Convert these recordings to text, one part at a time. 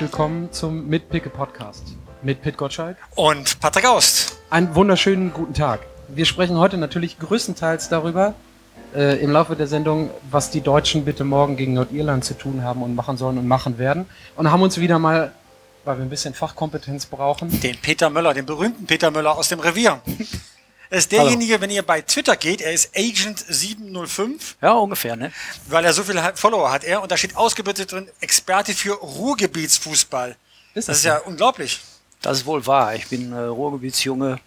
willkommen zum Mitpicke Podcast mit Pit Gottschalk und Patrick Aust. Einen wunderschönen guten Tag. Wir sprechen heute natürlich größtenteils darüber, äh, im Laufe der Sendung, was die Deutschen bitte morgen gegen Nordirland zu tun haben und machen sollen und machen werden. Und haben uns wieder mal, weil wir ein bisschen Fachkompetenz brauchen, den Peter Möller, den berühmten Peter Möller aus dem Revier. Er ist derjenige, Hallo. wenn ihr bei Twitter geht, er ist Agent705. Ja, ungefähr, ne? Weil er so viele Follower hat er und da steht ausgebildet drin, Experte für Ruhrgebietsfußball. Ist das, das ist ja unglaublich. Das ist wohl wahr. Ich bin äh, Ruhrgebietsjunge,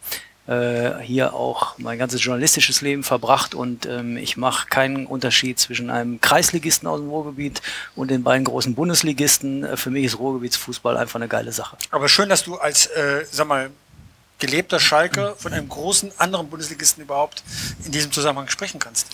äh, hier auch mein ganzes journalistisches Leben verbracht und ähm, ich mache keinen Unterschied zwischen einem Kreisligisten aus dem Ruhrgebiet und den beiden großen Bundesligisten. Äh, für mich ist Ruhrgebietsfußball einfach eine geile Sache. Aber schön, dass du als, äh, sag mal, gelebter Schalke von einem großen anderen Bundesligisten überhaupt in diesem Zusammenhang sprechen kannst.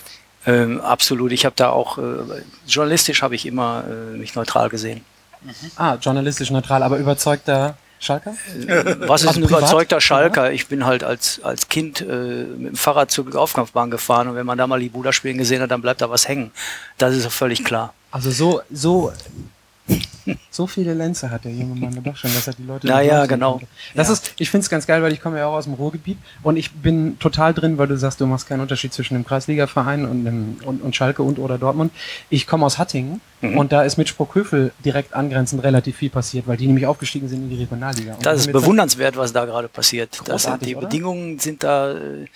Ähm, absolut. Ich habe da auch äh, journalistisch habe ich immer äh, mich neutral gesehen. Mhm. Ah, journalistisch neutral, aber überzeugter Schalker? Äh, was ist also ein privat? überzeugter Schalker? Ich bin halt als, als Kind äh, mit dem Fahrrad zur Aufkampfbahn gefahren und wenn man da mal die Buda spielen gesehen hat, dann bleibt da was hängen. Das ist völlig klar. Also so, so so viele Lenze hat der junge Mann doch schon, dass er die Leute. Naja, genau. Das ja. ist, ich finde es ganz geil, weil ich komme ja auch aus dem Ruhrgebiet und ich bin total drin, weil du sagst, du machst keinen Unterschied zwischen dem Kreisligaverein und, dem, und, und Schalke und oder Dortmund. Ich komme aus Hattingen mhm. und da ist mit Sprockhövel direkt angrenzend relativ viel passiert, weil die nämlich aufgestiegen sind in die Regionalliga. Und das ist bewundernswert, was da gerade passiert. Das, die oder? Bedingungen sind da äh,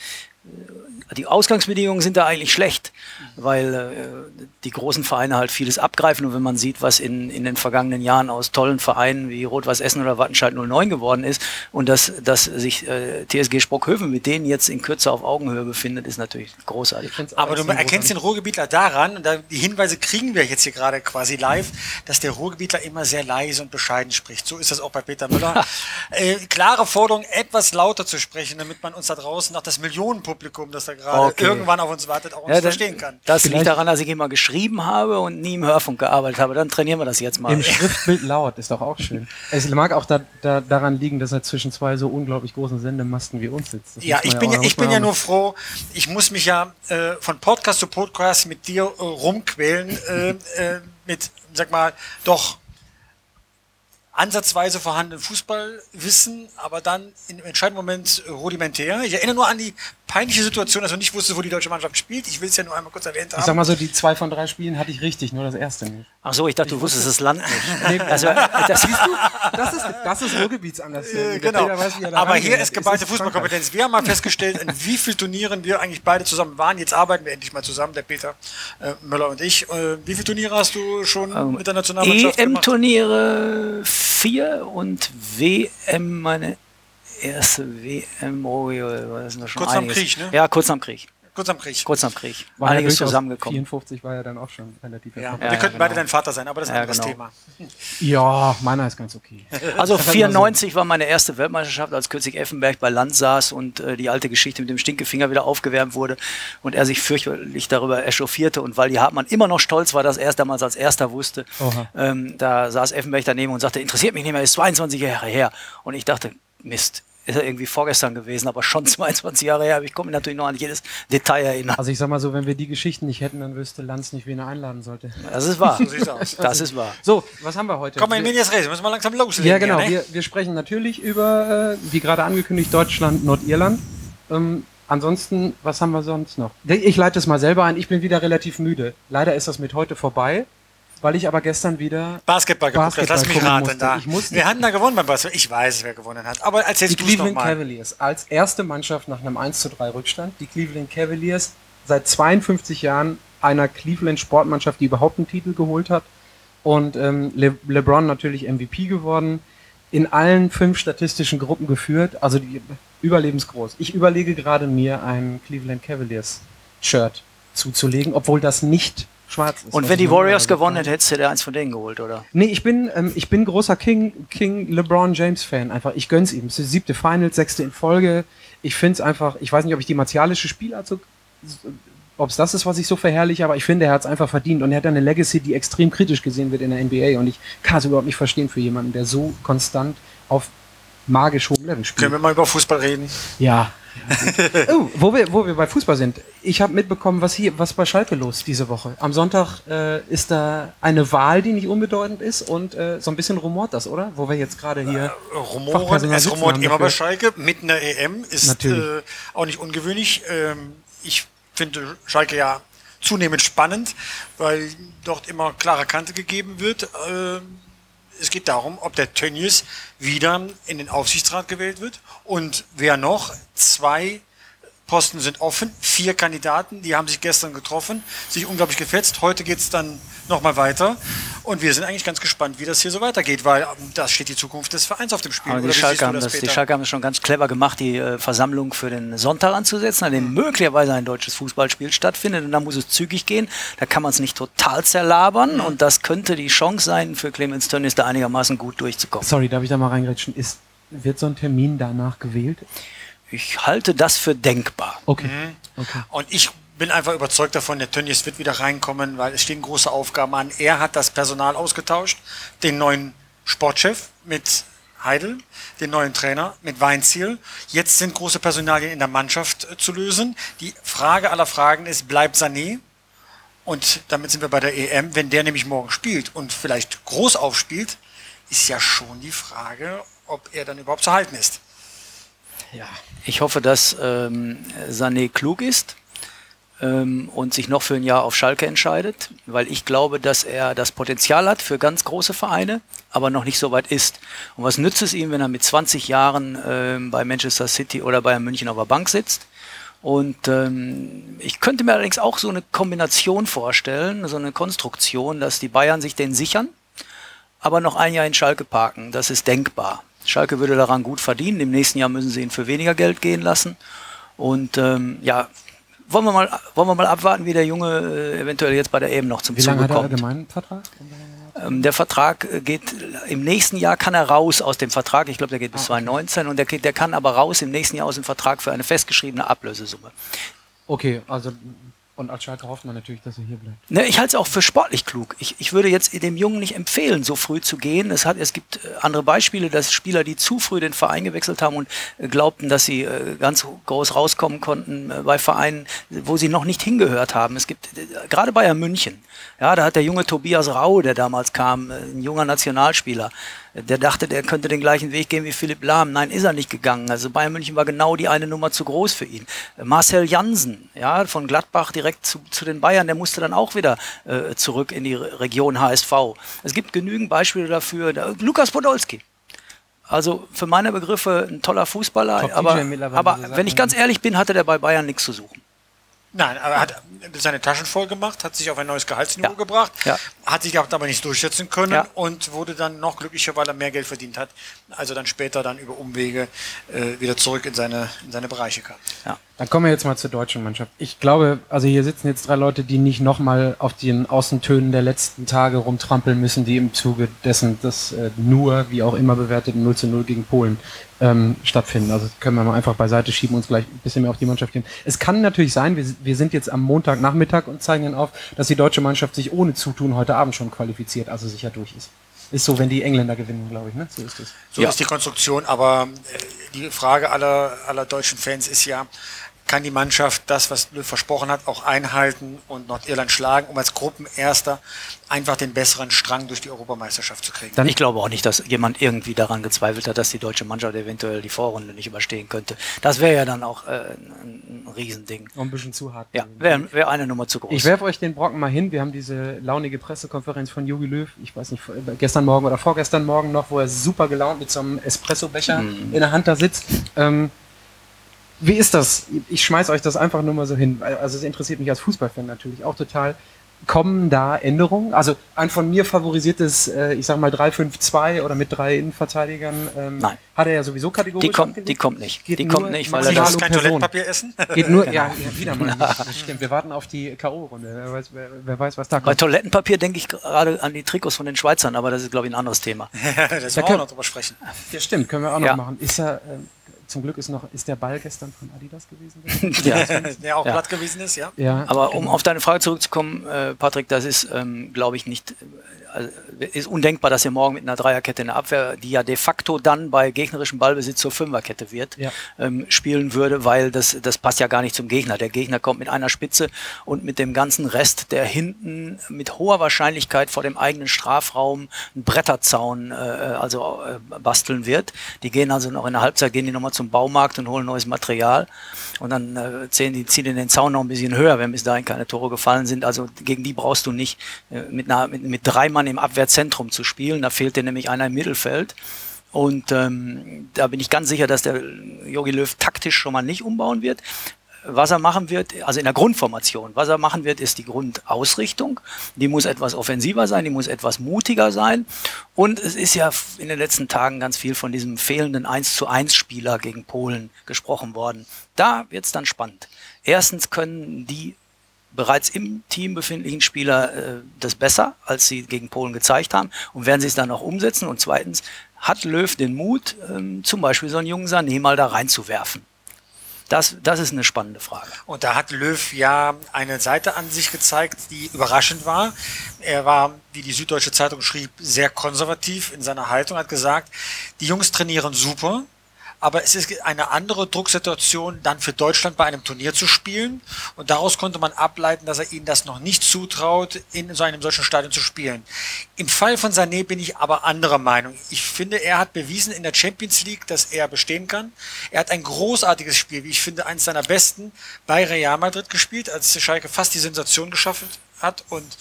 die Ausgangsbedingungen sind da eigentlich schlecht, weil äh, die großen Vereine halt vieles abgreifen und wenn man sieht, was in, in den vergangenen Jahren aus tollen Vereinen wie Rot-Weiß Essen oder Wattenscheid 09 geworden ist und dass, dass sich äh, TSG Sprockhöfen mit denen jetzt in Kürze auf Augenhöhe befindet, ist natürlich großartig. Aber du erkennst den Ruhrgebietler daran, und da, die Hinweise kriegen wir jetzt hier gerade quasi live, dass der Ruhrgebietler immer sehr leise und bescheiden spricht. So ist das auch bei Peter Müller. äh, klare Forderung, etwas lauter zu sprechen, damit man uns da draußen auch das Millionenpublikum, das da gerade okay. irgendwann auf uns wartet, auch uns ja, verstehen kann. Das liegt daran, dass ich immer geschrieben habe und nie im Hörfunk gearbeitet habe. Dann trainieren wir das jetzt mal. Im Schriftbild laut ist doch auch schön. Es mag auch da, da, daran liegen, dass er zwischen zwei so unglaublich großen Sendemasten wie uns sitzt. Das ja, ich bin ja, ich bin ja nur froh. Ich muss mich ja äh, von Podcast zu Podcast mit dir äh, rumquälen. Äh, äh mit, sag mal, doch ansatzweise vorhandenen Fußballwissen, aber dann im entscheidenden Moment rudimentär. Ich erinnere nur an die peinliche Situation, dass du nicht wusstest, wo die deutsche Mannschaft spielt. Ich will es ja nur einmal kurz erwähnt haben. Ich sag mal so, die zwei von drei Spielen hatte ich richtig, nur das erste nicht. Ach so, ich dachte, ich du wusstest das Land nicht. also, das, siehst du, das ist, das ist Ruhrgebietsanlass. Äh, genau. Weiß, Aber hier ist geballte Fußballkompetenz. Wir haben mal festgestellt, in wie vielen Turnieren wir eigentlich beide zusammen waren. Jetzt arbeiten wir endlich mal zusammen, der Peter äh, Möller und ich. Äh, wie viele Turniere hast du schon ähm, mit der Nationalmannschaft EM-Turniere vier und WM meine erste WM, oh, was ist schon Kurz einiges. am Krieg, ne? Ja, kurz am Krieg. Kurz am Krieg. Kurz am Krieg. War Einiges zusammengekommen. 54 war ja dann auch schon relativ ja. Wir könnten genau. beide dein Vater sein, aber das ist ein ja, anderes genau. Thema. Ja, meiner ist ganz okay. Also 94 war meine erste Weltmeisterschaft, als kürzlich Effenberg bei Land saß und äh, die alte Geschichte mit dem Stinkefinger wieder aufgewärmt wurde und er sich fürchterlich darüber echauffierte und weil die Hartmann immer noch stolz war, dass er es damals als erster wusste, ähm, da saß Effenberg daneben und sagte, interessiert mich nicht mehr, ist 22 Jahre her. Und ich dachte, Mist, ist ja irgendwie vorgestern gewesen, aber schon 22 Jahre her. Ich komme natürlich noch an jedes Detail erinnern. Also ich sag mal so, wenn wir die Geschichten nicht hätten, dann wüsste Lanz nicht, wen er einladen sollte. Das ist wahr. So das ist wahr. So, was haben wir heute? Komm mal in Medias Res, müssen wir langsam loslegen. Ja, genau. Hier, ne? wir, wir, sprechen natürlich über, äh, wie gerade angekündigt, Deutschland, Nordirland. Ähm, ansonsten, was haben wir sonst noch? Ich leite es mal selber ein. Ich bin wieder relativ müde. Leider ist das mit heute vorbei weil ich aber gestern wieder Basketball geguckt habe. Lass mich raten da. wir hatten da gewonnen beim Basketball. Ich weiß, wer gewonnen hat. Aber erzähl Die Cleveland Cavaliers als erste Mannschaft nach einem 1 zu 3 Rückstand. Die Cleveland Cavaliers seit 52 Jahren einer Cleveland Sportmannschaft, die überhaupt einen Titel geholt hat. Und ähm, Le LeBron natürlich MVP geworden. In allen fünf statistischen Gruppen geführt. Also die, überlebensgroß. Ich überlege gerade mir ein Cleveland Cavaliers Shirt zuzulegen, obwohl das nicht schwarz ist. Und wenn die Warriors gewonnen hätten, hättest du dir eins von denen geholt, oder? Nee, ich bin, ähm, ich bin großer King, King LeBron James Fan. Einfach, ich gönn's ihm. Es ist die siebte Finals, sechste in Folge. Ich find's einfach, ich weiß nicht, ob ich die martialische Spielart so, ob es das ist, was ich so verherrliche, aber ich finde, er hat es einfach verdient und er hat eine Legacy, die extrem kritisch gesehen wird in der NBA und ich kann es überhaupt nicht verstehen für jemanden, der so konstant auf magisch hohem Level spielt. Können wir mal über Fußball reden? Ja, oh, wo wir, wo wir bei Fußball sind. Ich habe mitbekommen, was hier, was bei Schalke los diese Woche. Am Sonntag äh, ist da eine Wahl, die nicht unbedeutend ist und äh, so ein bisschen rumort das, oder? Wo wir jetzt gerade hier. Äh, Rumoren, es rumort immer bei. Schalke. Mitten in der EM ist Natürlich. äh, auch nicht ungewöhnlich. Ähm, ich finde Schalke ja zunehmend spannend, weil dort immer klare Kante gegeben wird. Ähm, es geht darum, ob der Tönnies wieder in den Aufsichtsrat gewählt wird und wer noch. Zwei Posten sind offen, vier Kandidaten, die haben sich gestern getroffen, sich unglaublich gefetzt. Heute geht's dann nochmal weiter und wir sind eigentlich ganz gespannt, wie das hier so weitergeht, weil ähm, da steht die Zukunft des Vereins auf dem Spiel. Aber die Schalke, haben das, die? Schalke haben es schon ganz clever gemacht, die äh, Versammlung für den Sonntag anzusetzen, an dem möglicherweise ein deutsches Fußballspiel stattfindet. Und da muss es zügig gehen. Da kann man es nicht total zerlabern. Und das könnte die Chance sein, für Clemens Tönnies da einigermaßen gut durchzukommen. Sorry, darf ich da mal reingrätschen? Ist, wird so ein Termin danach gewählt? Ich halte das für denkbar. Okay. Mhm. okay. Und ich bin einfach überzeugt davon, der Tönnies wird wieder reinkommen, weil es stehen große Aufgaben an. Er hat das Personal ausgetauscht, den neuen Sportchef mit Heidel, den neuen Trainer mit Weinziel. Jetzt sind große Personalien in der Mannschaft äh, zu lösen. Die Frage aller Fragen ist, bleibt Sané? Und damit sind wir bei der EM. Wenn der nämlich morgen spielt und vielleicht groß aufspielt, ist ja schon die Frage, ob er dann überhaupt zu halten ist. Ja. Ich hoffe, dass ähm, Sané klug ist ähm, und sich noch für ein Jahr auf Schalke entscheidet, weil ich glaube, dass er das Potenzial hat für ganz große Vereine, aber noch nicht so weit ist. Und was nützt es ihm, wenn er mit 20 Jahren ähm, bei Manchester City oder bei München auf der Bank sitzt? Und ähm, ich könnte mir allerdings auch so eine Kombination vorstellen, so eine Konstruktion, dass die Bayern sich den sichern, aber noch ein Jahr in Schalke parken. Das ist denkbar. Schalke würde daran gut verdienen. Im nächsten Jahr müssen sie ihn für weniger Geld gehen lassen. Und ähm, ja, wollen wir, mal, wollen wir mal abwarten, wie der Junge äh, eventuell jetzt bei der EM noch zum Wie lange Zuge hat er kommt. allgemeinen Vertrag? Ähm, der Vertrag äh, geht, im nächsten Jahr kann er raus aus dem Vertrag. Ich glaube, der geht bis Ah, okay. 2019 und der, der kann aber raus im nächsten Jahr aus dem Vertrag für eine festgeschriebene Ablösesumme. Okay, also und als Schalke hofft man natürlich, dass er hier bleibt. Ne, ich halte es auch für sportlich klug. Ich, ich würde jetzt dem Jungen nicht empfehlen, so früh zu gehen. Es, hat, es gibt äh, andere Beispiele, dass Spieler, die zu früh den Verein gewechselt haben und äh, glaubten, dass sie äh, ganz groß rauskommen konnten bei Vereinen, wo sie noch nicht hingehört haben. Es gibt gerade Bayern München. Ja, da hat der junge Tobias Rau, der damals kam, ein junger Nationalspieler, der dachte, der könnte den gleichen Weg gehen wie Philipp Lahm. Nein, ist er nicht gegangen. Also Bayern München war genau die eine Nummer zu groß für ihn. Marcel Jansen, ja, von Gladbach direkt zu, zu den Bayern, der musste dann auch wieder äh, zurück in die Re- Region HSV. Es gibt genügend Beispiele dafür. Da, Lukas Podolski. Also für meine Begriffe ein toller Fußballer, Top aber, aber wenn ich ganz ehrlich bin, hatte der bei Bayern nichts zu suchen. Nein, aber er hat seine Taschen voll gemacht, hat sich auf ein neues Gehaltsniveau Ja. gebracht, Ja. hat sich aber nicht durchsetzen können Ja. und wurde dann noch glücklicher, weil er mehr Geld verdient hat, also dann später dann über Umwege äh, wieder zurück in seine, in seine Bereiche kam. Ja. Dann kommen wir jetzt mal zur deutschen Mannschaft. Ich glaube, also hier sitzen jetzt drei Leute, die nicht nochmal auf den Außentönen der letzten Tage rumtrampeln müssen, die im Zuge dessen das äh, nur, wie auch immer bewertet, 0 zu 0 gegen Polen ähm, stattfinden. Also können wir mal einfach beiseite schieben und uns gleich ein bisschen mehr auf die Mannschaft gehen. Es kann natürlich sein, wir, wir sind jetzt am Montagnachmittag und zeigen dann auf, dass die deutsche Mannschaft sich ohne Zutun heute Abend schon qualifiziert, also sicher durch ist. Ist so, wenn die Engländer gewinnen, glaube ich, ne? So ist es. So Ja. ist die Konstruktion, aber äh, die Frage aller, aller deutschen Fans ist ja, kann die Mannschaft das, was Löw versprochen hat, auch einhalten und Nordirland schlagen, um als Gruppenerster einfach den besseren Strang durch die Europameisterschaft zu kriegen? Dann- Ich glaube auch nicht, dass jemand irgendwie daran gezweifelt hat, dass die deutsche Mannschaft eventuell die Vorrunde nicht überstehen könnte. Das wäre ja dann auch äh, ein, ein Riesending. Noch ein bisschen zu hart. Ja, wäre wär eine Nummer zu groß. Ich werfe euch den Brocken mal hin. Wir haben diese launige Pressekonferenz von Jogi Löw, ich weiß nicht, gestern Morgen oder vorgestern Morgen noch, wo er super gelaunt mit so einem Espressobecher in der Hand da sitzt. Ähm, wie ist das? Ich schmeiß euch das einfach nur mal so hin. Also es interessiert mich als Fußballfan natürlich auch total. Kommen da Änderungen? Also ein von mir favorisiertes, äh, ich sag mal 3-5-2 oder mit drei Innenverteidigern, ähm, Nein. hat er ja sowieso kategorisch die kommt, die kommt nicht. Geht die kommt nicht, weil er das, kein Person. Toilettenpapier essen? Geht nur, Genau. ja, ja, wieder mal. Stimmt. Wir warten auf die K.O.-Runde. Wer weiß, wer, wer weiß, was da bei kommt. Toilettenpapier denke ich gerade an die Trikots von den Schweizern, aber das ist, glaube ich, ein anderes Thema. das Da wollen wir können- noch drüber sprechen. Ja, stimmt, können wir auch noch Ja. machen. Ist ähm, zum Glück ist noch, ist der Ball gestern von Adidas gewesen? ja. Der auch Ja. platt gewesen ist, ja. ja. Aber um auf deine Frage zurückzukommen, äh, Patrick, das ist, ähm, glaube ich, nicht ist undenkbar, dass er morgen mit einer Dreierkette in der Abwehr, die ja de facto dann bei gegnerischem Ballbesitz zur Fünferkette wird, Ja. ähm, spielen würde, weil das, das passt ja gar nicht zum Gegner. Der Gegner kommt mit einer Spitze und mit dem ganzen Rest, der hinten mit hoher Wahrscheinlichkeit vor dem eigenen Strafraum einen Bretterzaun äh, also äh, basteln wird. Die gehen also noch in der Halbzeit, gehen die nochmal zum Baumarkt und holen neues Material und dann äh, ziehen die ziehen den Zaun noch ein bisschen höher, wenn bis dahin keine Tore gefallen sind. Also gegen die brauchst du nicht äh, mit, einer, mit, mit drei Mann im Abwehrzentrum zu spielen. Da fehlt dir nämlich einer im Mittelfeld. Und ähm, da bin ich ganz sicher, dass der Jogi Löw taktisch schon mal nicht umbauen wird. Was er machen wird, also in der Grundformation, was er machen wird, ist die Grundausrichtung. Die muss etwas offensiver sein, die muss etwas mutiger sein. Und es ist ja in den letzten Tagen ganz viel von diesem fehlenden 1 zu 1 Spieler gegen Polen gesprochen worden. Da wird's dann spannend. Erstens können die bereits im Team befindlichen Spieler äh, das besser, als sie gegen Polen gezeigt haben und werden sie es dann auch umsetzen. Und zweitens hat Löw den Mut, ähm, zum Beispiel so einen jungen Sané mal da reinzuwerfen. Das, das ist eine spannende Frage. Und da hat Löw ja eine Seite an sich gezeigt, die überraschend war. Er war, wie die Süddeutsche Zeitung schrieb, sehr konservativ in seiner Haltung, hat gesagt, die Jungs trainieren super, aber es ist eine andere Drucksituation, dann für Deutschland bei einem Turnier zu spielen. Und daraus konnte man ableiten, dass er ihnen das noch nicht zutraut, in so einem solchen Stadion zu spielen. Im Fall von Sané bin ich aber anderer Meinung. Ich finde, er hat bewiesen in der Champions League, dass er bestehen kann. Er hat ein großartiges Spiel, wie ich finde, eines seiner besten bei Real Madrid gespielt, als Schalke fast die Sensation geschaffen hat und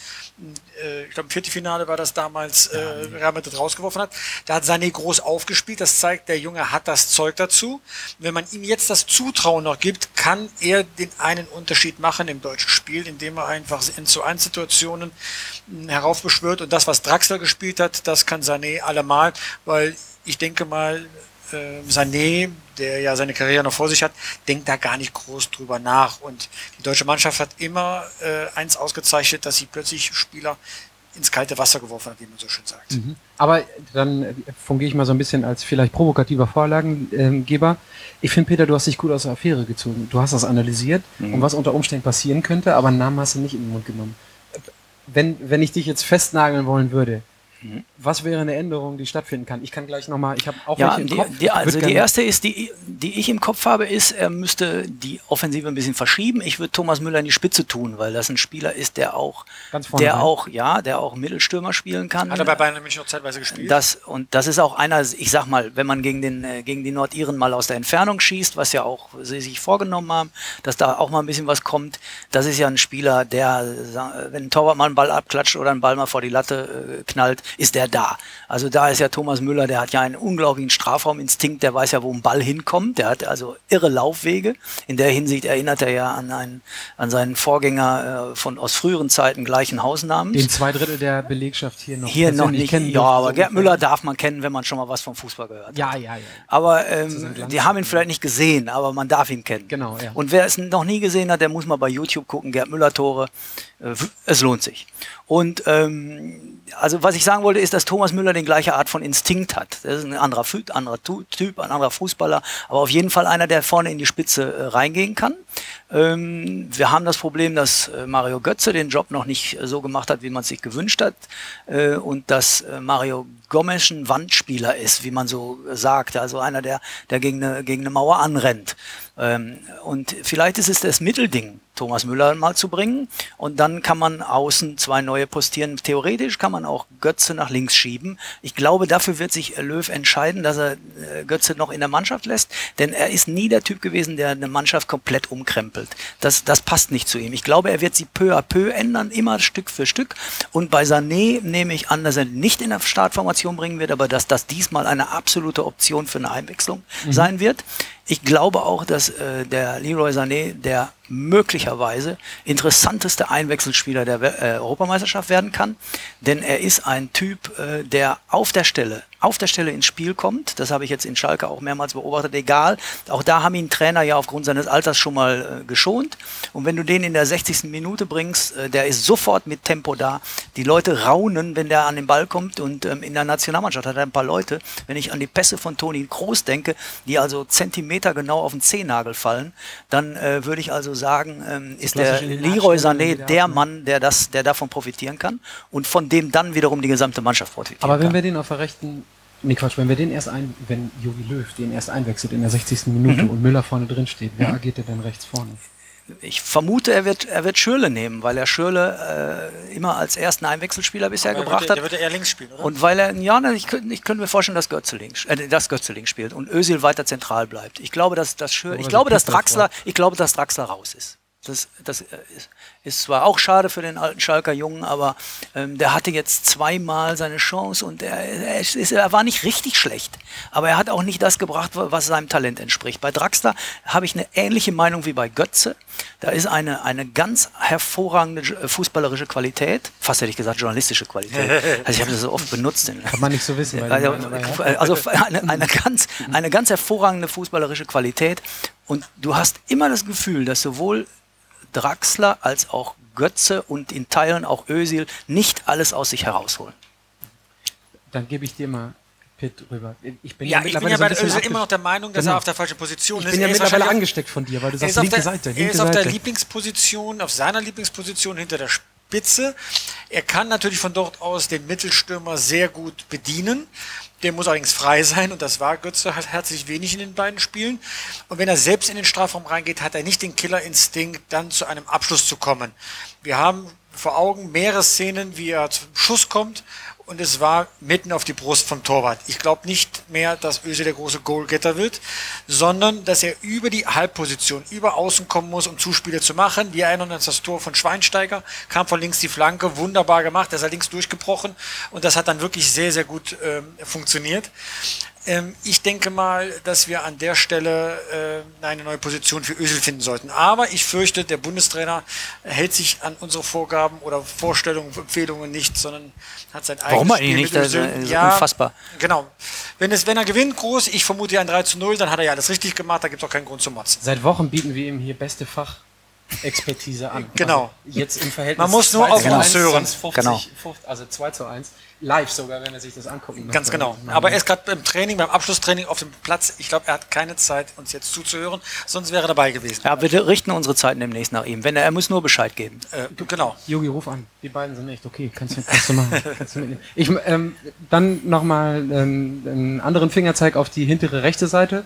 äh, ich glaube im Viertelfinale war das damals äh, Real Madrid rausgeworfen hat. Da hat Sané groß aufgespielt. Das zeigt, der Junge hat das Zeug dazu. Wenn man ihm jetzt das Zutrauen noch gibt, kann er den einen Unterschied machen im deutschen Spiel, indem er einfach in zu 1 Situationen mh, heraufbeschwört. Und das, was Draxler gespielt hat, das kann Sané allemal, weil ich denke mal, äh, Sané, der ja seine Karriere noch vor sich hat, denkt da gar nicht groß drüber nach. Und die deutsche Mannschaft hat immer äh, eins ausgezeichnet, dass sie plötzlich Spieler ins kalte Wasser geworfen hat, wie man so schön sagt. Aber dann fungiere ich mal so ein bisschen als vielleicht provokativer Vorlagengeber. Ich finde, Peter, du hast dich gut aus der Affäre gezogen. Du hast das analysiert Mhm. und was unter Umständen passieren könnte, aber einen Namen hast du nicht in den Mund genommen. Wenn, wenn ich dich jetzt festnageln wollen würde, Mhm. Was wäre eine Änderung, die stattfinden kann? Ich kann gleich nochmal, ich habe auch Ja, welche im die, Kopf. die, also die erste ist, die, die ich im Kopf habe, ist, er müsste die Offensive ein bisschen verschieben. Ich würde Thomas Müller in die Spitze tun, weil das ein Spieler ist, der auch, Ganz vorne der rein. auch, ja, der auch Mittelstürmer spielen kann. Hat er bei Bayern München noch zeitweise gespielt? Das, und das ist auch einer, ich sag mal, wenn man gegen, den, äh, gegen die Nordiren mal aus der Entfernung schießt, was ja auch sie sich vorgenommen haben, dass da auch mal ein bisschen was kommt, das ist ja ein Spieler, der, wenn ein Torwart mal einen Ball abklatscht oder einen Ball mal vor die Latte äh, knallt, ist der da. Also da ist ja Thomas Müller, der hat ja einen unglaublichen Strafrauminstinkt, der weiß ja, wo ein Ball hinkommt, der hat also irre Laufwege. In der Hinsicht erinnert er ja an, einen, an seinen Vorgänger äh, von aus früheren Zeiten gleichen Hausnamens. den zwei Drittel der Belegschaft hier noch Hier noch nicht. kennen Ja, aber so Gerd. Müller darf man kennen, wenn man schon mal was vom Fußball gehört hat. Ja, ja, ja. Aber ähm, die haben ihn vielleicht nicht gesehen, aber man darf ihn kennen. Genau, ja. Und wer es noch nie gesehen hat, der muss mal bei YouTube gucken, Gerd Müller Tore. Äh, es lohnt sich. Und ähm, also was ich sagen wollte, ist, dass Thomas Müller die gleiche Art von Instinkt hat. Das ist ein anderer, anderer Typ, ein anderer Fußballer, aber auf jeden Fall einer, der vorne in die Spitze äh, reingehen kann. Ähm, wir haben das Problem, dass äh, Mario Götze den Job noch nicht äh, so gemacht hat, wie man es sich gewünscht hat. Äh, und dass äh, Mario Gomes ein Wandspieler ist, wie man so sagt. Also einer, der, der gegen, eine, gegen eine Mauer anrennt. Ähm, und vielleicht ist es das Mittelding, Thomas Müller mal zu bringen. Und dann kann man außen zwei neue postieren. Theoretisch kann man auch Götze nach links schieben. Ich glaube, dafür wird sich Löw entscheiden, dass er Götze noch in der Mannschaft lässt. Denn er ist nie der Typ gewesen, der eine Mannschaft komplett umkrempelt. Das, das passt nicht zu ihm. Ich glaube, er wird sie peu à peu ändern, immer Stück für Stück. Und bei Sané nehme ich an, dass er nicht in der Startformation bringen wird, aber dass das diesmal eine absolute Option für eine Einwechslung sein wird. Ich glaube auch, dass äh, der Leroy Sané der möglicherweise interessanteste Einwechselspieler der äh, Europameisterschaft werden kann, denn er ist ein Typ, äh, der auf der Stelle auf der Stelle ins Spiel kommt. Das habe ich jetzt in Schalke auch mehrmals beobachtet. Egal, auch da haben ihn Trainer ja aufgrund seines Alters schon mal äh, geschont. Und wenn du den in der 60. Minute bringst, äh, der ist sofort mit Tempo da. Die Leute raunen, wenn der an den Ball kommt. Und ähm, in der Nationalmannschaft hat er ein paar Leute, wenn ich an die Pässe von Toni Kroos denke, die also Zentimeter genau auf den Zehennagel fallen, dann äh, würde ich also sagen, ähm, ist der Leroy Sané der Mann, der das, der davon profitieren kann und von dem dann wiederum die gesamte Mannschaft profitiert. Aber wenn wir den auf der rechten Nee, Quatsch, wenn wir den erst ein, wenn Jogi Löw den erst einwechselt in der 60. Minute Mhm. und Müller vorne drin steht, wer agiert denn dann rechts vorne? Ich vermute, er wird, er wird Schürle nehmen, weil er Schürle äh, immer als ersten Einwechselspieler bisher Der gebracht wird, hat. der wird eher links spielen, oder? Und weil er, ja, ich könnte, ich könnte mir vorstellen, dass Götze links, äh, dass Götze links spielt und Özil weiter zentral bleibt. Ich glaube, dass, dass Schür, Oder ich glaube, dass Draxler, ich glaube, dass Draxler raus ist. Das, das äh, ist, zwar auch schade für den alten Schalker Jungen, aber ähm, der hatte jetzt zweimal seine Chance und er, er, ist, er war nicht richtig schlecht. Aber er hat auch nicht das gebracht, wa- was seinem Talent entspricht. Bei Draxler habe ich eine ähnliche Meinung wie bei Götze. Da ist eine, eine ganz hervorragende äh, fußballerische Qualität, fast hätte ich gesagt journalistische Qualität. Also ich habe das so oft benutzt. Kann man nicht so wissen. also, also eine, eine, ganz, eine ganz hervorragende fußballerische Qualität. Und du hast immer das Gefühl, dass sowohl Draxler als auch Götze und in Teilen auch Özil nicht alles aus sich herausholen. Dann gebe ich dir mal Pitt rüber. Ich bin ja, ich bin ja so bei bisschen Özil immer noch der Meinung, dass Genau. er auf der falschen Position Ich ist. bin ja Er ist mittlerweile angesteckt von dir, weil du Er sagst linke der, Seite, er linke ist auf der Seite. Lieblingsposition, auf seiner Lieblingsposition hinter der Spitze. Er kann natürlich von dort aus den Mittelstürmer sehr gut bedienen. Der muss allerdings frei sein und das war Götze halt herzlich wenig in den beiden Spielen. Und wenn er selbst in den Strafraum reingeht, hat er nicht den Killerinstinkt, dann zu einem Abschluss zu kommen. Wir haben vor Augen mehrere Szenen, wie er zum Schuss kommt und es war mitten auf die Brust vom Torwart. Ich glaube nicht mehr, dass Öse der große Goalgetter wird, sondern dass er über die Halbposition, über Außen kommen muss, um Zuspiele zu machen. Wir erinnern uns das Tor von Schweinsteiger, kam von links die Flanke, wunderbar gemacht, er ist links durchgebrochen und das hat dann wirklich sehr, sehr gut ähm, funktioniert. Ähm, ich denke mal, dass wir an der Stelle äh, eine neue Position für Özil finden sollten. Aber ich fürchte, der Bundestrainer hält sich an unsere Vorgaben oder Vorstellungen, Empfehlungen nicht, sondern hat sein eigenes Warum eigentlich Spiel nicht? mit Das ist ja unfassbar. Genau. Wenn, es, wenn er gewinnt, groß, ich vermute ja ein 3 zu 0, dann hat er ja alles richtig gemacht, da gibt es auch keinen Grund zu motzen. Seit Wochen bieten wir ihm hier beste Fachexpertise an. Genau. Also jetzt im Verhältnis Man muss nur 2 auf uns 1, hören. sonst 50, Genau. 50, also 2 zu 1. Live sogar, wenn er sich das angucken Ganz genau. Aber er ist gerade beim Training, beim Abschlusstraining auf dem Platz. Ich glaube, er hat keine Zeit, uns jetzt zuzuhören, sonst wäre er dabei gewesen. Ja, wir richten unsere Zeiten demnächst nach ihm. Wenn er, er muss nur Bescheid geben. Äh, genau. Yogi, ruf an. Die beiden sind echt okay. Kannst du, kannst du machen. Kannst du mitnehmen. Ich, ähm, dann nochmal ähm, einen anderen Fingerzeig auf die hintere rechte Seite.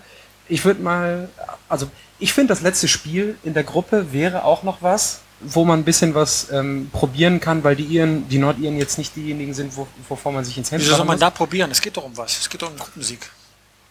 Ich würde mal, also ich finde, das letzte Spiel in der Gruppe wäre auch noch was, wo man ein bisschen was ähm, probieren kann, weil die Iren, die Nordiren jetzt nicht diejenigen sind, wo, wovor man sich ins Hemd Wieso soll man muss. da probieren? Es geht doch um was. Es geht doch um einen Gruppensieg.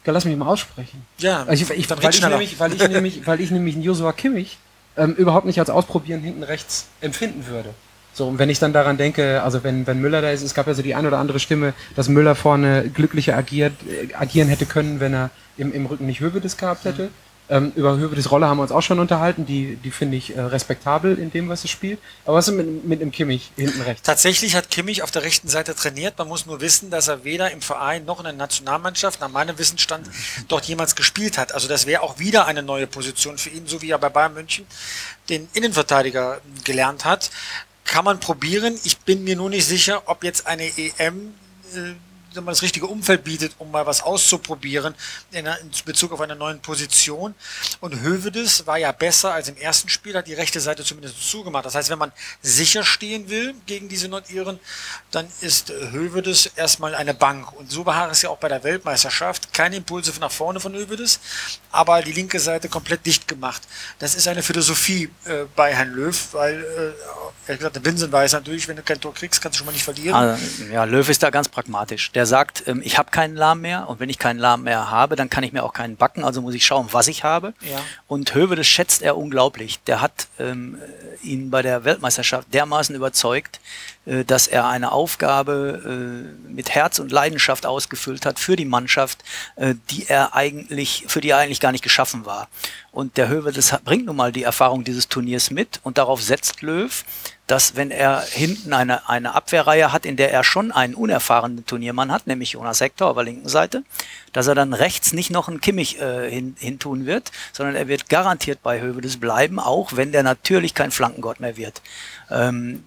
Ja, lass mich mal aussprechen. Ja, Ich, ich, dann weil, ich nämlich, weil, ich nämlich, weil ich nämlich einen Joshua Kimmich ähm, überhaupt nicht als Ausprobieren hinten rechts empfinden würde. So, und wenn ich dann daran denke, also wenn, wenn Müller da ist, es gab ja so die ein oder andere Stimme, dass Müller vorne glücklicher agiert, äh, agieren hätte können, wenn er im, im Rücken nicht Hövedes gehabt hätte. Ähm, über Hövedes Rolle haben wir uns auch schon unterhalten, die, die finde ich äh, respektabel in dem, was er spielt. Aber was ist mit, mit dem Kimmich hinten rechts? Tatsächlich hat Kimmich auf der rechten Seite trainiert. Man muss nur wissen, dass er weder im Verein noch in der Nationalmannschaft, nach meinem Wissensstand, dort jemals gespielt hat. Also das wäre auch wieder eine neue Position für ihn, so wie er bei Bayern München den Innenverteidiger gelernt hat. Kann man probieren. Ich bin mir nur nicht sicher, ob jetzt eine EM äh, wenn man das richtige Umfeld bietet, um mal was auszuprobieren in, in Bezug auf eine neue Position. Und Hövedes war ja besser als im ersten Spiel, hat die rechte Seite zumindest zugemacht. Das heißt, wenn man sicher stehen will gegen diese Nordiren, dann ist Hövedes erstmal eine Bank. Und so war es ja auch bei der Weltmeisterschaft. Keine Impulse nach vorne von Hövedes, aber die linke Seite komplett dicht gemacht. Das ist eine Philosophie äh, bei Herrn Löw, weil, äh, ehrlich gesagt, der Vincent weiß natürlich, wenn du kein Tor kriegst, kannst du schon mal nicht verlieren. Also, ja, Löw ist da ganz pragmatisch. Der sagt, ähm, ich habe keinen Lahm mehr und wenn ich keinen Lahm mehr habe, dann kann ich mir auch keinen backen, also muss ich schauen, was ich habe. Ja. Und Höwe, das schätzt er unglaublich. Der hat ähm, ihn bei der Weltmeisterschaft dermaßen überzeugt, dass er eine Aufgabe äh, mit Herz und Leidenschaft ausgefüllt hat für die Mannschaft, äh, die er eigentlich, für die er eigentlich gar nicht geschaffen war. Und der Höwe, das bringt nun mal die Erfahrung dieses Turniers mit und darauf setzt Löw, dass wenn er hinten eine, eine Abwehrreihe hat, in der er schon einen unerfahrenen Turniermann hat, nämlich Jonas Hector auf der linken Seite, dass er dann rechts nicht noch einen Kimmich äh, hin, hin tun wird, sondern er wird garantiert bei Hövedes bleiben, auch wenn der natürlich kein Flankengott mehr wird. Ähm,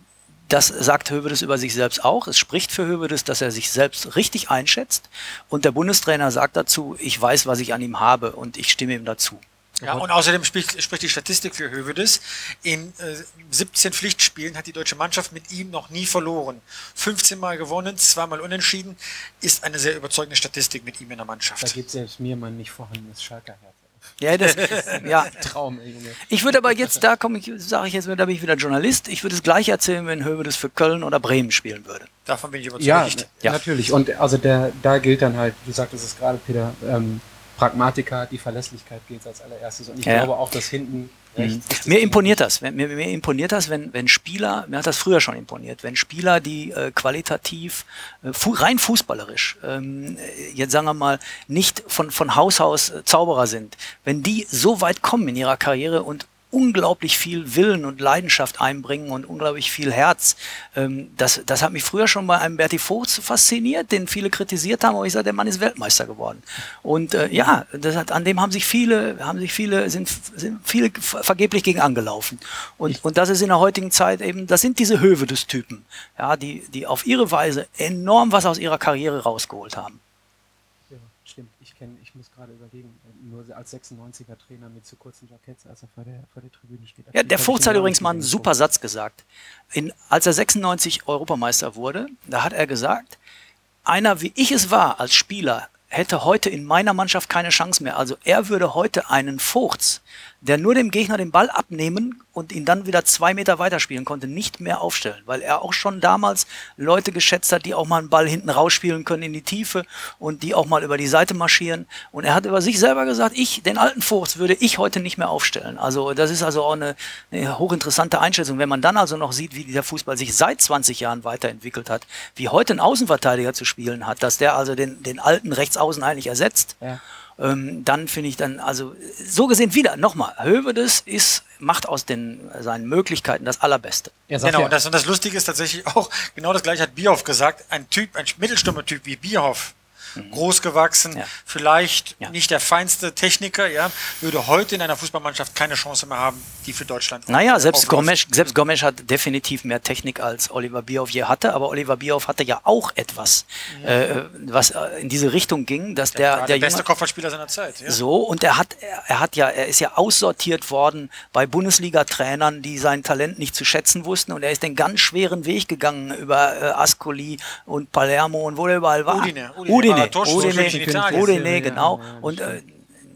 das sagt Hövedes über sich selbst auch. Es spricht für Hövedes, dass er sich selbst richtig einschätzt. Und der Bundestrainer sagt dazu, ich weiß, was ich an ihm habe und ich stimme ihm dazu. Ja, und außerdem spricht, spricht die Statistik für Hövedes. In äh, 17 Pflichtspielen hat die deutsche Mannschaft mit ihm noch nie verloren. 15 Mal gewonnen, zweimal unentschieden, ist eine sehr überzeugende Statistik mit ihm in der Mannschaft. Da gibt selbst mir mein nicht vorhandenes Schalker Herz. Ja, das, ja. Traum, Junge. Ich würde aber jetzt, da komme ich, sage ich jetzt, da bin ich wieder Journalist, ich würde es gleich erzählen, wenn Hövedes für Köln oder Bremen spielen würde. Davon bin ich überzeugt. Ja, Ja. natürlich. Und also der, da gilt dann halt, du sagtest es gerade, Peter, ähm, Pragmatiker, die Verlässlichkeit gilt als allererstes. Und ich Ja. glaube auch, dass hinten rechts. das Mir imponiert das. Wenn- Mir, mir imponiert das, wenn, wenn Spieler, mir hat das früher schon imponiert, wenn Spieler, die äh, qualitativ, äh, fu rein fußballerisch, ähm, äh, jetzt sagen wir mal, nicht von, von Haus aus äh, Zauberer sind, wenn die so weit kommen in ihrer Karriere und unglaublich viel Willen und Leidenschaft einbringen und unglaublich viel Herz. Ähm, das, das hat mich früher schon bei einem Berti Vogts fasziniert, den viele kritisiert haben, aber ich sage, der Mann ist Weltmeister geworden. Und äh, ja, das hat, an dem haben sich viele, haben sich viele, sind, sind viele ver- vergeblich gegen angelaufen. Und, und das ist in der heutigen Zeit eben, das sind diese Höwe des Typen, ja, die, die auf ihre Weise enorm was aus ihrer Karriere rausgeholt haben. Ja, stimmt. Ich kenne, ich muss gerade überlegen, nur als 96er Trainer mit zu kurzen Jacketts, als er vor der, vor der Tribüne steht. Ja, der den hat Namen übrigens mal einen super Satz gesagt. In, als er 96 Europameister wurde, da hat er gesagt, einer wie ich es war als Spieler, hätte heute in meiner Mannschaft keine Chance mehr. Also er würde heute einen Vogts, der nur dem Gegner den Ball abnehmen und ihn dann wieder zwei Meter weiterspielen konnte, nicht mehr aufstellen, weil er auch schon damals Leute geschätzt hat, die auch mal einen Ball hinten rausspielen können in die Tiefe und die auch mal über die Seite marschieren. Und er hat über sich selber gesagt, ich, den alten Vogts, würde ich heute nicht mehr aufstellen. Also das ist also auch eine, eine hochinteressante Einschätzung. Wenn man dann also noch sieht, wie dieser Fußball sich seit 20 Jahren weiterentwickelt hat, wie heute ein Außenverteidiger zu spielen hat, dass der also den, den alten Rechtsaußen eigentlich ersetzt, Ja. Ähm, dann finde ich dann, also so gesehen wieder, nochmal, Hövedes ist, macht aus den, seinen Möglichkeiten das Allerbeste. Er Genau, ja, und das, und das Lustige ist tatsächlich auch, genau das gleiche hat Bierhoff gesagt, ein Typ, ein Mittelstürmer-Typ wie Bierhoff, groß gewachsen, Ja. vielleicht Ja. nicht der feinste Techniker, ja, würde heute in einer Fußballmannschaft keine Chance mehr haben, die für Deutschland Naja, selbst. Gomes, selbst Gomes hat definitiv mehr Technik als Oliver Bierhoff je hatte, aber Oliver Bierhoff hatte ja auch etwas, äh, was äh, in diese Richtung ging, dass der, War der, der, junge, beste Kopfballspieler seiner Zeit. Ja. So, und er hat, er, er hat ja, er ist ja aussortiert worden bei Bundesliga-Trainern, die sein Talent nicht zu schätzen wussten. Und er ist den ganz schweren Weg gegangen über äh, Ascoli und Palermo und wo er überall war. Udine, Udine Udine, Italien. Udine, Ja, genau. das und äh,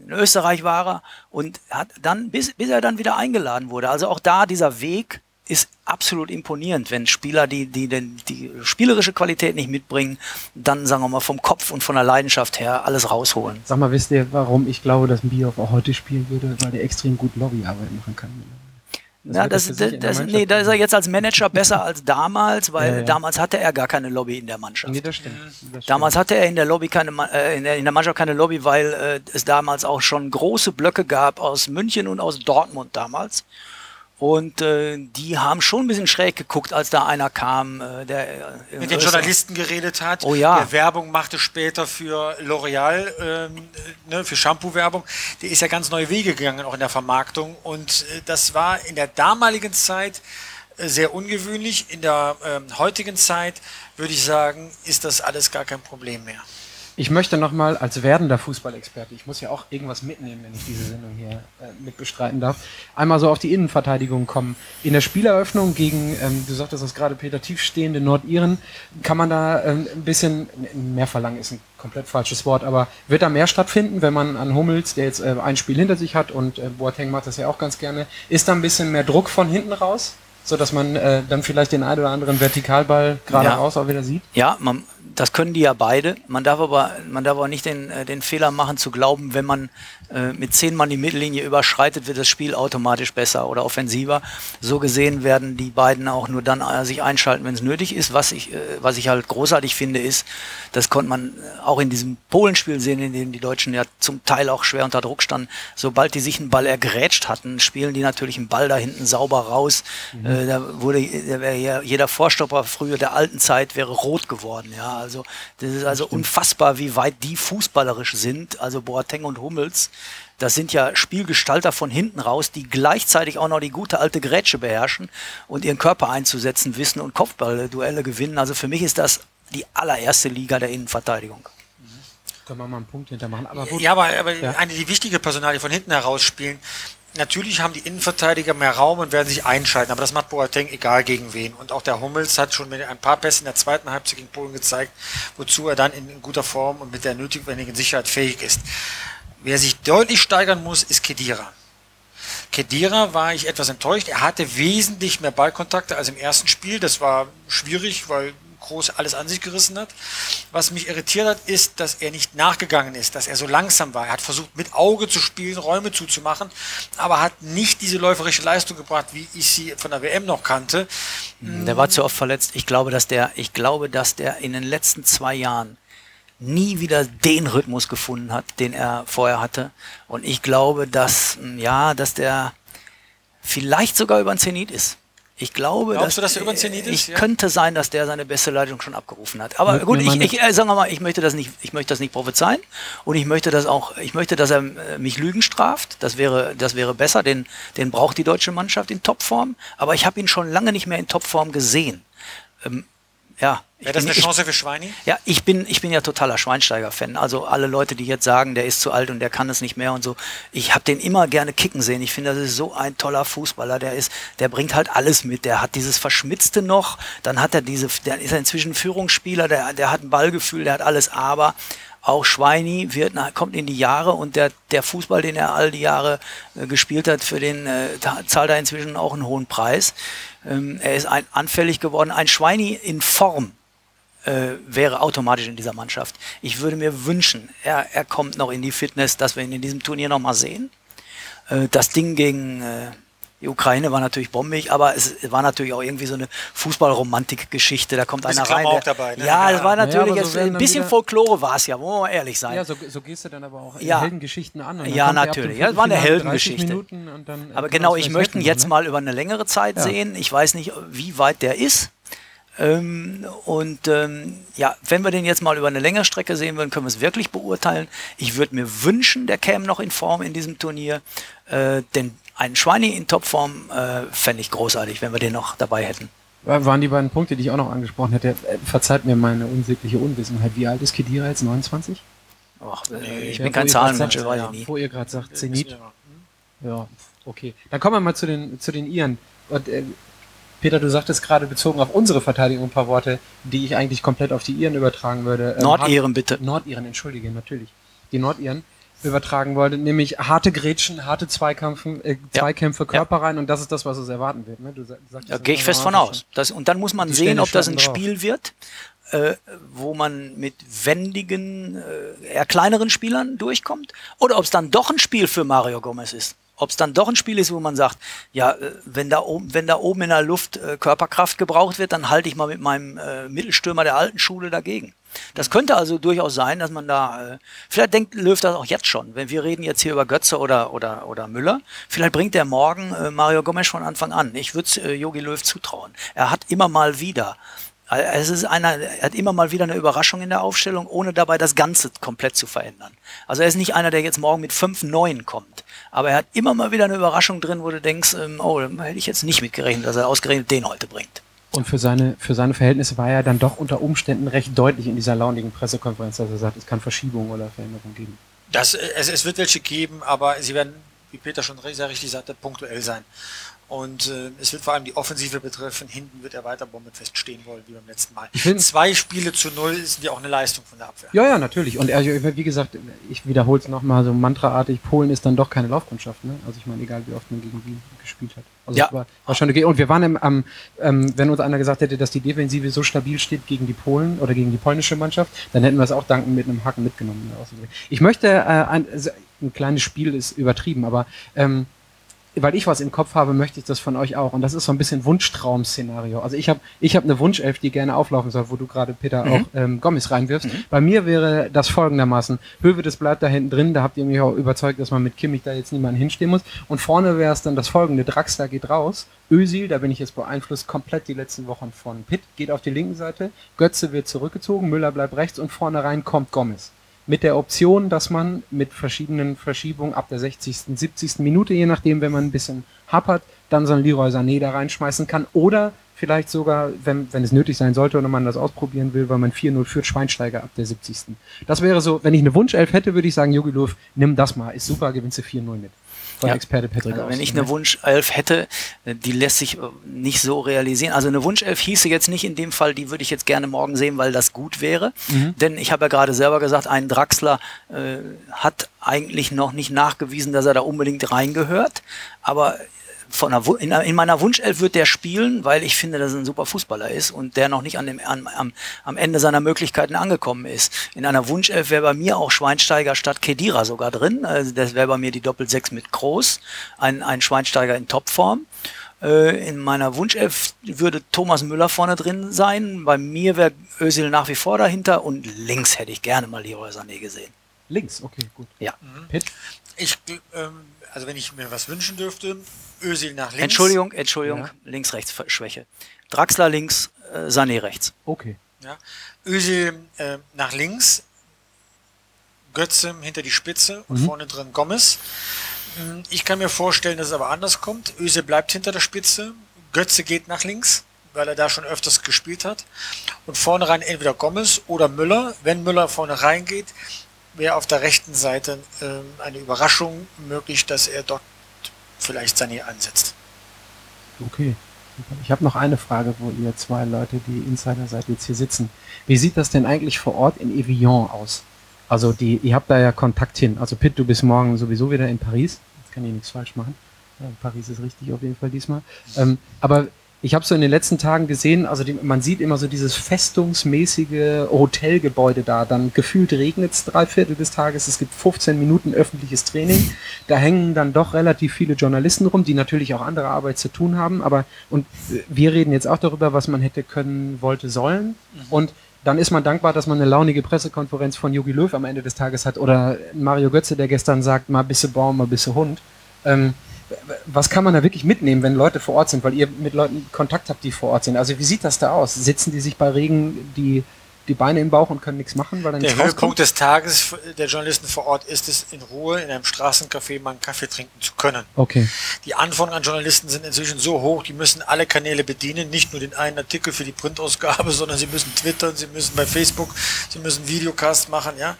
in Österreich war er und hat dann, bis, bis er dann wieder eingeladen wurde. Also auch da dieser Weg ist absolut imponierend, wenn Spieler, die, die den, die spielerische Qualität nicht mitbringen, dann sagen wir mal vom Kopf und von der Leidenschaft her alles rausholen. Sag mal, wisst ihr, warum ich glaube, dass ein Bierhoff auch heute spielen würde? Weil der extrem gut Lobbyarbeit machen kann. Ja, das, das, das, nee, da ist er jetzt als Manager besser als damals, weil Ja, ja. damals hatte er gar keine Lobby in der Mannschaft. Nee, das stimmt. Das stimmt. Damals hatte er in der Lobby keine, äh, in, der, in der Mannschaft keine Lobby, weil äh, es damals auch schon große Blöcke gab aus München und aus Dortmund damals. Und äh, die haben schon ein bisschen schräg geguckt, als da einer kam, äh, der äh, mit den Journalisten geredet hat, Oh ja. der Werbung machte später für L'Oreal, ähm, äh, ne, für Shampoo-Werbung. Der ist ja ganz neue Wege gegangen, auch in der Vermarktung. Und äh, das war in der damaligen Zeit äh, sehr ungewöhnlich. In der ähm, heutigen Zeit würde ich sagen, ist das alles gar kein Problem mehr. Ich möchte nochmal als werdender Fußballexperte, ich muss ja auch irgendwas mitnehmen, wenn ich diese Sendung hier äh, mit bestreiten darf, einmal so auf die Innenverteidigung kommen. In der Spieleröffnung gegen, ähm, du sagtest das gerade, Peter, tiefstehende Nordiren, kann man da ähm, ein bisschen, mehr verlangen ist ein komplett falsches Wort, aber wird da mehr stattfinden, wenn man an Hummels, der jetzt äh, ein Spiel hinter sich hat und äh, Boateng macht das ja auch ganz gerne, ist da ein bisschen mehr Druck von hinten raus? So dass man äh, dann vielleicht den einen oder anderen Vertikalball gerade Ja. auch wieder sieht. Ja, man, das können die ja beide. Man darf aber, man darf aber nicht den, äh, den Fehler machen zu glauben, wenn man äh, mit zehn Mann die Mittellinie überschreitet, wird das Spiel automatisch besser oder offensiver. So gesehen werden die beiden auch nur dann äh, sich einschalten, wenn es nötig ist. Was ich, äh, was ich halt großartig finde, ist, das konnte man äh, auch in diesem Polenspiel sehen, in dem die Deutschen ja zum Teil auch schwer unter Druck standen. Sobald die sich einen Ball ergrätscht hatten, spielen die natürlich einen Ball da hinten sauber raus. Mhm. Äh, da wurde, da wäre ja jeder Vorstopper früher der alten Zeit wäre rot geworden. Ja, also das ist also unfassbar, wie weit die fußballerisch sind. Also Boateng und Hummels das sind ja Spielgestalter von hinten raus, die gleichzeitig auch noch die gute alte Grätsche beherrschen und ihren Körper einzusetzen wissen und Kopfballduelle gewinnen. Also für mich ist das die allererste Liga der Innenverteidigung. Können wir mal einen Punkt hintermachen. Aber ja, aber, aber ja. eine die wichtige Personalie von hinten heraus spielen. Natürlich haben die Innenverteidiger mehr Raum und werden sich einschalten, aber das macht Boateng egal gegen wen. Und auch der Hummels hat schon mit ein paar Pässe in der zweiten Halbzeit gegen Polen gezeigt, wozu er dann in guter Form und mit der nötigen Sicherheit fähig ist. Wer sich deutlich steigern muss, ist Kedira. Kedira war ich etwas enttäuscht. Er hatte wesentlich mehr Ballkontakte als im ersten Spiel. Das war schwierig, weil Groß alles an sich gerissen hat. Was mich irritiert hat, ist, dass er nicht nachgegangen ist, dass er so langsam war. Er hat versucht, mit Auge zu spielen, Räume zuzumachen, aber hat nicht diese läuferische Leistung gebracht, wie ich sie von der WM noch kannte. Der war zu oft verletzt. Ich glaube, dass der, ich glaube, dass der in den letzten zwei Jahren nie wieder den Rhythmus gefunden hat, den er vorher hatte. Und ich glaube, dass, ja, dass der vielleicht sogar über den Zenit ist. Ich glaube, Glaubst dass, du, dass er über? Ich ja. könnte sein, dass der seine beste Leitung schon abgerufen hat. Aber gut, ich, ich äh, sagen wir mal, ich möchte das nicht, ich möchte das nicht prophezeien und ich möchte das auch, ich möchte, dass er äh, mich Lügen straft. Das wäre, das wäre besser, den, den braucht die deutsche Mannschaft in Topform. Aber ich habe ihn schon lange nicht mehr in Topform gesehen. Ähm, ja. Wäre das eine Chance für Schweini? Ja, ich bin, ich bin ja totaler Schweinsteiger-Fan. Also alle Leute, die jetzt sagen, der ist zu alt und der kann es nicht mehr und so. Ich habe den immer gerne kicken sehen. Ich finde, das ist so ein toller Fußballer. Der ist, der bringt halt alles mit. Der hat dieses Verschmitzte noch. Dann hat er diese, der ist er inzwischen Führungsspieler. Der, der hat ein Ballgefühl. Der hat alles. Aber auch Schweini wird, kommt in die Jahre und der, der Fußball, den er all die Jahre äh, gespielt hat, für den äh, zahlt er inzwischen auch einen hohen Preis. Ähm, er ist ein, anfällig geworden. Ein Schweini in Form äh, wäre automatisch in dieser Mannschaft. Ich würde mir wünschen, er, er kommt noch in die Fitness, dass wir ihn in diesem Turnier nochmal sehen. Äh, das Ding gegen äh, die Ukraine war natürlich bombig, aber es war natürlich auch irgendwie so eine Fußballromantik-Geschichte. Da kommt einer rein. Der, dabei, ne? Ja, es war natürlich ja, so ein bisschen Folklore war es ja, wollen wir mal ehrlich sein. Ja, so, so gehst du dann aber auch ja. Heldengeschichten an. ja, natürlich. Ja, es war eine Heldengeschichte. Dann, aber genau, ich möchte ihn jetzt ne? mal über eine längere Zeit ja. sehen. Ich weiß nicht, wie weit der ist. Ähm, und ähm, ja, wenn wir den jetzt mal über eine längere Strecke sehen würden, können wir es wirklich beurteilen. Ich würde mir wünschen, der käme noch in Form in diesem Turnier, äh, denn einen Schweini in Topform äh, fände ich großartig, wenn wir den noch dabei hätten. Waren die beiden Punkte, die ich auch noch angesprochen hätte. Äh, verzeiht mir meine unsägliche Unwissenheit. Wie alt ist Kedira jetzt? 29? Ach, nee, ich bin kein Zahlenmensch, weiß ich nie. Wo ihr gerade sagt, Zenit. Ja, okay. Dann kommen wir mal zu den, zu den Iren. Und, äh, Peter, du sagtest gerade bezogen auf unsere Verteidigung ein paar Worte, die ich eigentlich komplett auf die Iren übertragen würde. Ähm, Nordiren bitte. Nordiren, entschuldige, natürlich. Die Nordiren übertragen wollte, nämlich harte Grätschen, harte Zweikämpfe, äh, Zweikämpfe, ja. Körper rein und das ist das, was es erwarten wird. Ne? Du sagst, ja, gehe ich fest von aus. Das, und dann muss man Die sehen, ob das ein drauf. Spiel wird, äh, wo man mit wendigen, äh, eher kleineren Spielern durchkommt oder ob es dann doch ein Spiel für Mario Gomez ist. Ob es dann doch ein Spiel ist, wo man sagt, ja, äh, wenn da oben, wenn da oben in der Luft äh, Körperkraft gebraucht wird, dann halte ich mal mit meinem äh, Mittelstürmer der alten Schule dagegen. Das könnte also durchaus sein, dass man da, äh, vielleicht denkt Löw das auch jetzt schon. Wenn wir reden jetzt hier über Götze oder, oder, oder Müller, vielleicht bringt er morgen äh, Mario Gomes von Anfang an. Ich würde äh, Jogi Löw zutrauen. Er hat immer mal wieder es ist einer, er hat immer mal wieder eine Überraschung in der Aufstellung, ohne dabei das Ganze komplett zu verändern. Also er ist nicht einer, der jetzt morgen mit fünf Neuen kommt. Aber er hat immer mal wieder eine Überraschung drin, wo du denkst, ähm, oh, da hätte ich jetzt nicht mitgerechnet, dass er ausgerechnet den heute bringt. Und für seine, für seine Verhältnisse war er dann doch unter Umständen recht deutlich in dieser launigen Pressekonferenz, dass er sagt, es kann Verschiebungen oder Veränderungen geben. Das, es, es wird welche geben, aber sie werden wie Peter schon sehr richtig sagte, punktuell sein. Und äh, es wird vor allem die Offensive betreffen. Hinten wird er weiter bombenfest stehen wollen, wie beim letzten Mal. Zwei Spiele zu null sind ja auch eine Leistung von der Abwehr. Ja, ja, natürlich. Und er, wie gesagt, ich wiederhole es nochmal so mantraartig, Polen ist dann doch keine Laufkundschaft. Ne? Also ich meine, egal wie oft man gegen Wien gespielt hat. Also ja. war, war schon okay. Und wir waren im, am, ähm, wenn uns einer gesagt hätte, dass die Defensive so stabil steht gegen die Polen oder gegen die polnische Mannschaft, dann hätten wir es auch danken mit einem Haken mitgenommen. Ich möchte, äh, ein, ein kleines Spiel ist übertrieben, aber ähm, weil ich was im Kopf habe, möchte ich das von euch auch. Und das ist so ein bisschen Wunschtraum-Szenario. Also ich habe ich hab eine Wunschelf, die gerne auflaufen soll, wo du gerade, Peter, mhm. auch ähm, Gommis reinwirfst. Mhm. Bei mir wäre das folgendermaßen. Höwe, das bleibt da hinten drin. Da habt ihr mich auch überzeugt, dass man mit Kimmich da jetzt niemanden hinstehen muss. Und vorne wäre es dann das folgende. Draxler geht raus. Ösil, da bin ich jetzt beeinflusst, komplett die letzten Wochen von. Pitt geht auf die linken Seite. Götze wird zurückgezogen. Müller bleibt rechts. Und vorne rein kommt Gommis mit der Option, dass man mit verschiedenen Verschiebungen ab der 60., 70. Minute, je nachdem, wenn man ein bisschen hapert, dann so ein Leroy Sané da reinschmeißen kann oder vielleicht sogar, wenn, wenn es nötig sein sollte oder man das ausprobieren will, weil man 4-0 führt, Schweinsteiger ab der 70. Das wäre so, wenn ich eine Wunschelf hätte, würde ich sagen, Jogi Löw, nimm das mal, ist super, gewinnst du 4-0 mit von ja. Experte Patrick also Wenn ich eine Wunschelf hätte, die lässt sich äh, nicht so realisieren. Also eine Wunschelf hieße jetzt nicht in dem Fall, die würde ich jetzt gerne morgen sehen, weil das gut wäre. Mhm. Denn ich habe ja gerade selber gesagt, ein Draxler äh, hat eigentlich noch nicht nachgewiesen, dass er da unbedingt reingehört. Aber einer, in, in, meiner Wunschelf wird der spielen, weil ich finde, dass er ein super Fußballer ist und der noch nicht an dem, an, am, am Ende seiner Möglichkeiten angekommen ist. In einer Wunschelf wäre bei mir auch Schweinsteiger statt Kedira sogar drin. Also das wäre bei mir die Doppel-6 mit Groß, ein, ein Schweinsteiger in Topform. Äh, in meiner Wunschelf würde Thomas Müller vorne drin sein. Bei mir wäre Özil nach wie vor dahinter und links hätte ich gerne mal Leroy Sané gesehen. Links, okay, gut. Ja. Mhm. Ich, ähm, also wenn ich mir was wünschen dürfte, Özil nach links. Entschuldigung, Entschuldigung, ja. links-rechts-Schwäche. Draxler links, äh, Sané rechts. Okay. Ja. Özil äh, nach links, Götze hinter die Spitze und mhm. vorne drin Gomez. Hm, ich kann mir vorstellen, dass es aber anders kommt. Özil bleibt hinter der Spitze, Götze geht nach links, weil er da schon öfters gespielt hat. Und vorne rein entweder Gomez oder Müller. Wenn Müller vorne reingeht, wäre auf der rechten Seite äh, eine Überraschung möglich, dass er dort vielleicht Sané ansetzt. Okay. Ich habe noch eine Frage, wo ihr zwei Leute, die Insider seid, jetzt hier sitzen. Wie sieht das denn eigentlich vor Ort in Evian aus? Also die, ihr habt da ja Kontakt hin. Also Pitt, du bist morgen sowieso wieder in Paris. Jetzt kann ich nichts falsch machen. Paris ist richtig auf jeden Fall diesmal. Ähm, aber ich habe so in den letzten Tagen gesehen, also die, man sieht immer so dieses festungsmäßige Hotelgebäude da. Dann gefühlt regnet es drei Viertel des Tages. Es gibt 15 Minuten öffentliches Training. Da hängen dann doch relativ viele Journalisten rum, die natürlich auch andere Arbeit zu tun haben. Aber und wir reden jetzt auch darüber, was man hätte können, wollte, sollen. Mhm. Und dann ist man dankbar, dass man eine launige Pressekonferenz von Jogi Löw am Ende des Tages hat oder Mario Götze, der gestern sagt, mal bisse Baum, mal bisse Hund. Ähm, was kann man da wirklich mitnehmen, wenn Leute vor Ort sind, weil ihr mit Leuten Kontakt habt, die vor Ort sind? Also wie sieht das da aus? Sitzen die sich bei Regen die die Beine im Bauch und können nichts machen, weil dann Der Höhepunkt des Tages der Journalisten vor Ort ist es, in Ruhe in einem Straßencafé mal einen Kaffee trinken zu können. Okay. Die Anforderungen an Journalisten sind inzwischen so hoch, die müssen alle Kanäle bedienen, nicht nur den einen Artikel für die Printausgabe, sondern sie müssen twittern, sie müssen bei Facebook, sie müssen Videocast machen, ja.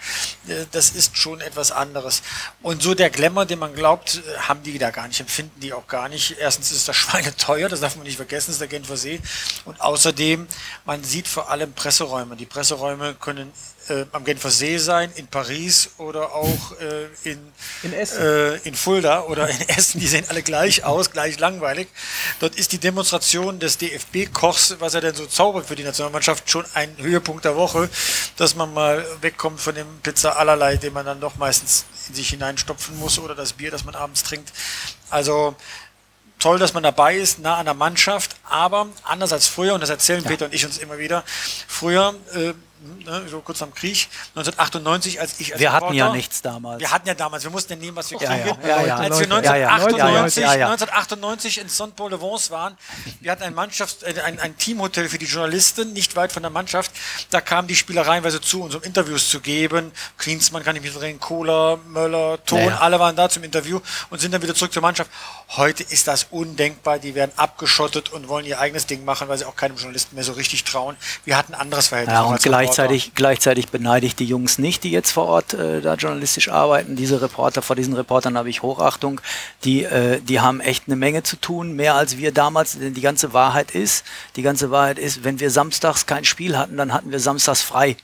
Äh, das ist schon etwas anderes. Und so der Glamour, den man glaubt, äh, haben die da gar nicht, empfinden die auch gar nicht. Erstens ist das Schweine teuer, das darf man nicht vergessen, das ist der Genfer See. Und außerdem, man sieht vor allem Presseräume. Die Presseräume können äh, am Genfer See sein, in Paris oder auch äh, in, in. Äh, in Fulda oder in Essen. Die sehen alle gleich aus, gleich langweilig. Dort ist die Demonstration des DFB-Kochs, was er denn so zaubert für die Nationalmannschaft, schon ein Höhepunkt der Woche, dass man mal wegkommt von dem Pizza allerlei, den man dann doch meistens in sich hineinstopfen muss oder das Bier, das man abends trinkt. Also toll, dass man dabei ist, nah an der Mannschaft, aber anders als früher, und das erzählen ja. Peter und ich uns immer wieder, früher äh, ne, so kurz am Krieg, 1998, als ich als Wir Reporter, hatten ja nichts damals. Wir hatten ja damals, wir mussten ja nehmen, was wir kriegen. Ja, ja, als wir 1998, 1998 in Saint-Paul-de-Vence waren, wir hatten ein, Mannschafts-, äh, ein, ein Teamhotel für die Journalisten, nicht weit von der Mannschaft. Da kamen die Spieler reihenweise zu, uns um Interviews zu geben. Klinsmann kann ich mich drehen, Kohler, Möller, Ton, alle waren da zum Interview und sind dann wieder zurück zur Mannschaft. Heute ist das undenkbar. Die werden abgeschottet und wollen ihr eigenes Ding machen, weil sie auch keinem Journalisten mehr so richtig trauen. Wir hatten anderes Verhältnis. Ja, und gleich gleichzeitig, gleichzeitig beneide ich die Jungs nicht, die jetzt vor Ort äh, da journalistisch arbeiten. Diese Reporter, vor diesen Reportern habe ich Hochachtung. Die, äh, die haben echt eine Menge zu tun, mehr als wir damals. Denn die ganze Wahrheit ist, die ganze Wahrheit ist, wenn wir samstags kein Spiel hatten, dann hatten wir samstags frei.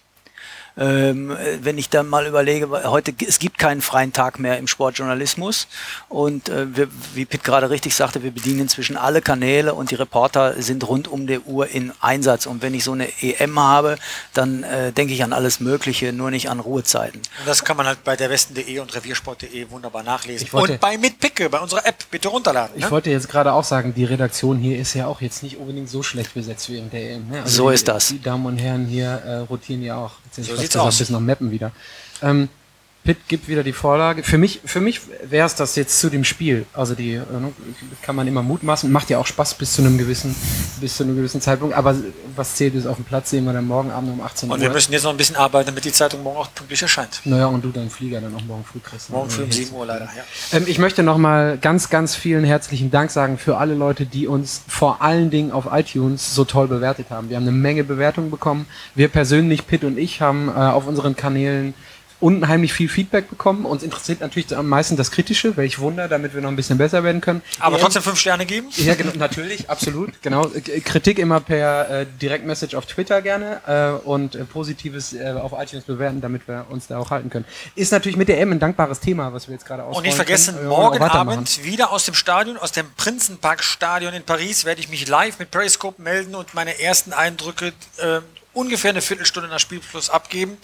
Ähm, wenn ich dann mal überlege, heute es gibt keinen freien Tag mehr im Sportjournalismus und äh, wir, wie Pitt gerade richtig sagte, wir bedienen inzwischen alle Kanäle und die Reporter sind rund um die Uhr in Einsatz. Und wenn ich so eine EM habe, dann äh, denke ich an alles Mögliche, nur nicht an Ruhezeiten. Und das kann man halt bei der Westen.de und Reviersport.de wunderbar nachlesen. wollte- Und bei Mitpicke, bei unserer App, bitte runterladen. Ich Ne? wollte jetzt gerade auch sagen, die Redaktion hier ist ja auch jetzt nicht unbedingt so schlecht besetzt wie in der EM. Ne? So die, ist das. Die Damen und Herren hier äh, rotieren ja auch. Jetzt sind So fast sieht's bis- aus. Bis nach Meppen wieder. Ähm, Pitt gibt wieder die Vorlage. Für mich, für mich wäre es das jetzt zu dem Spiel. Also die äh, ne, kann man immer mutmaßen. Macht ja auch Spaß bis zu einem gewissen, bis zu einem gewissen Zeitpunkt. Aber was zählt ist auf dem Platz, sehen wir dann morgen Abend um 18 Uhr. Und wir müssen jetzt noch ein bisschen arbeiten, damit die Zeitung morgen auch pünktlich erscheint. naja, und du deinen Flieger dann auch morgen früh kriegst. Morgen früh um Ja, 7 Uhr leider. Ja. Ähm, ich möchte nochmal ganz, ganz vielen herzlichen Dank sagen für alle Leute, die uns vor allen Dingen auf iTunes so toll bewertet haben. Wir haben eine Menge Bewertungen bekommen. Wir persönlich, Pitt und ich, haben äh, auf unseren Kanälen unheimlich viel Feedback bekommen. Uns interessiert natürlich am meisten das Kritische, welch Wunder, damit wir noch ein bisschen besser werden können. Aber EM trotzdem fünf Sterne geben? ja, genau, natürlich, absolut, genau. K- Kritik immer per äh, Direktmessage auf Twitter gerne äh, und äh, Positives äh, auf iTunes bewerten, damit wir uns da auch halten können. Ist natürlich mit der M ein dankbares Thema, was wir jetzt gerade Und ausrollen nicht vergessen, können. Äh, und morgen. Abend wieder aus dem Stadion, aus dem Prinzenpark-Stadion in Paris, werde ich mich live mit Periscope melden und meine ersten Eindrücke äh, ungefähr eine Viertelstunde nach Spielschluss abgeben.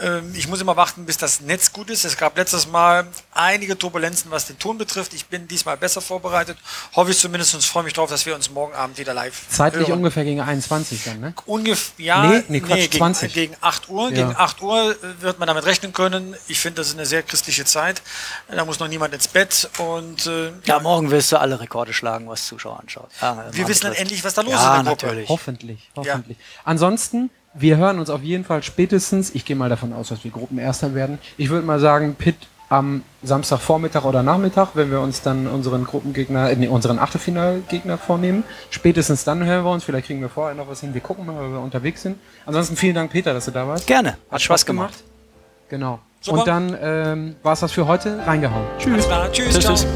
Ähm, ich muss immer warten, bis das Netz gut ist. Es gab letztes Mal einige Turbulenzen, was den Ton betrifft. Ich bin diesmal besser vorbereitet. Hoffe ich zumindest und freue mich darauf, dass wir uns morgen Abend wieder live Zeitlich hören. ungefähr gegen 21 dann, ne? Ungefähr, ja, Nee, nee, Quatsch, gegen, 20. gegen 8 Uhr. Ja. Gegen 8 Uhr äh, wird man damit rechnen können. Ich finde, das ist eine sehr christliche Zeit. Da muss noch niemand ins Bett und äh, Ja, morgen wirst du alle Rekorde schlagen, was Zuschauer anschaut. Ja, wir wissen dann endlich, was da los ja, ist in der Gruppe. natürlich. Hoffentlich, hoffentlich. Ansonsten, wir hören uns auf jeden Fall spätestens, ich gehe mal davon aus, dass wir Gruppenerster werden. Ich würde mal sagen, Pitt am Samstagvormittag oder Nachmittag, wenn wir uns dann unseren Gruppengegner, äh, nee, unseren Achtelfinalgegner vornehmen. Spätestens dann hören wir uns, vielleicht kriegen wir vorher noch was hin. Wir gucken mal, weil wir unterwegs sind. Ansonsten vielen Dank, Peter, dass du da warst. Gerne, hat Spaß gemacht. Genau. Super. Und dann ähm, war es das für heute. Reingehauen. Tschüss. Tschüss. Tschüss.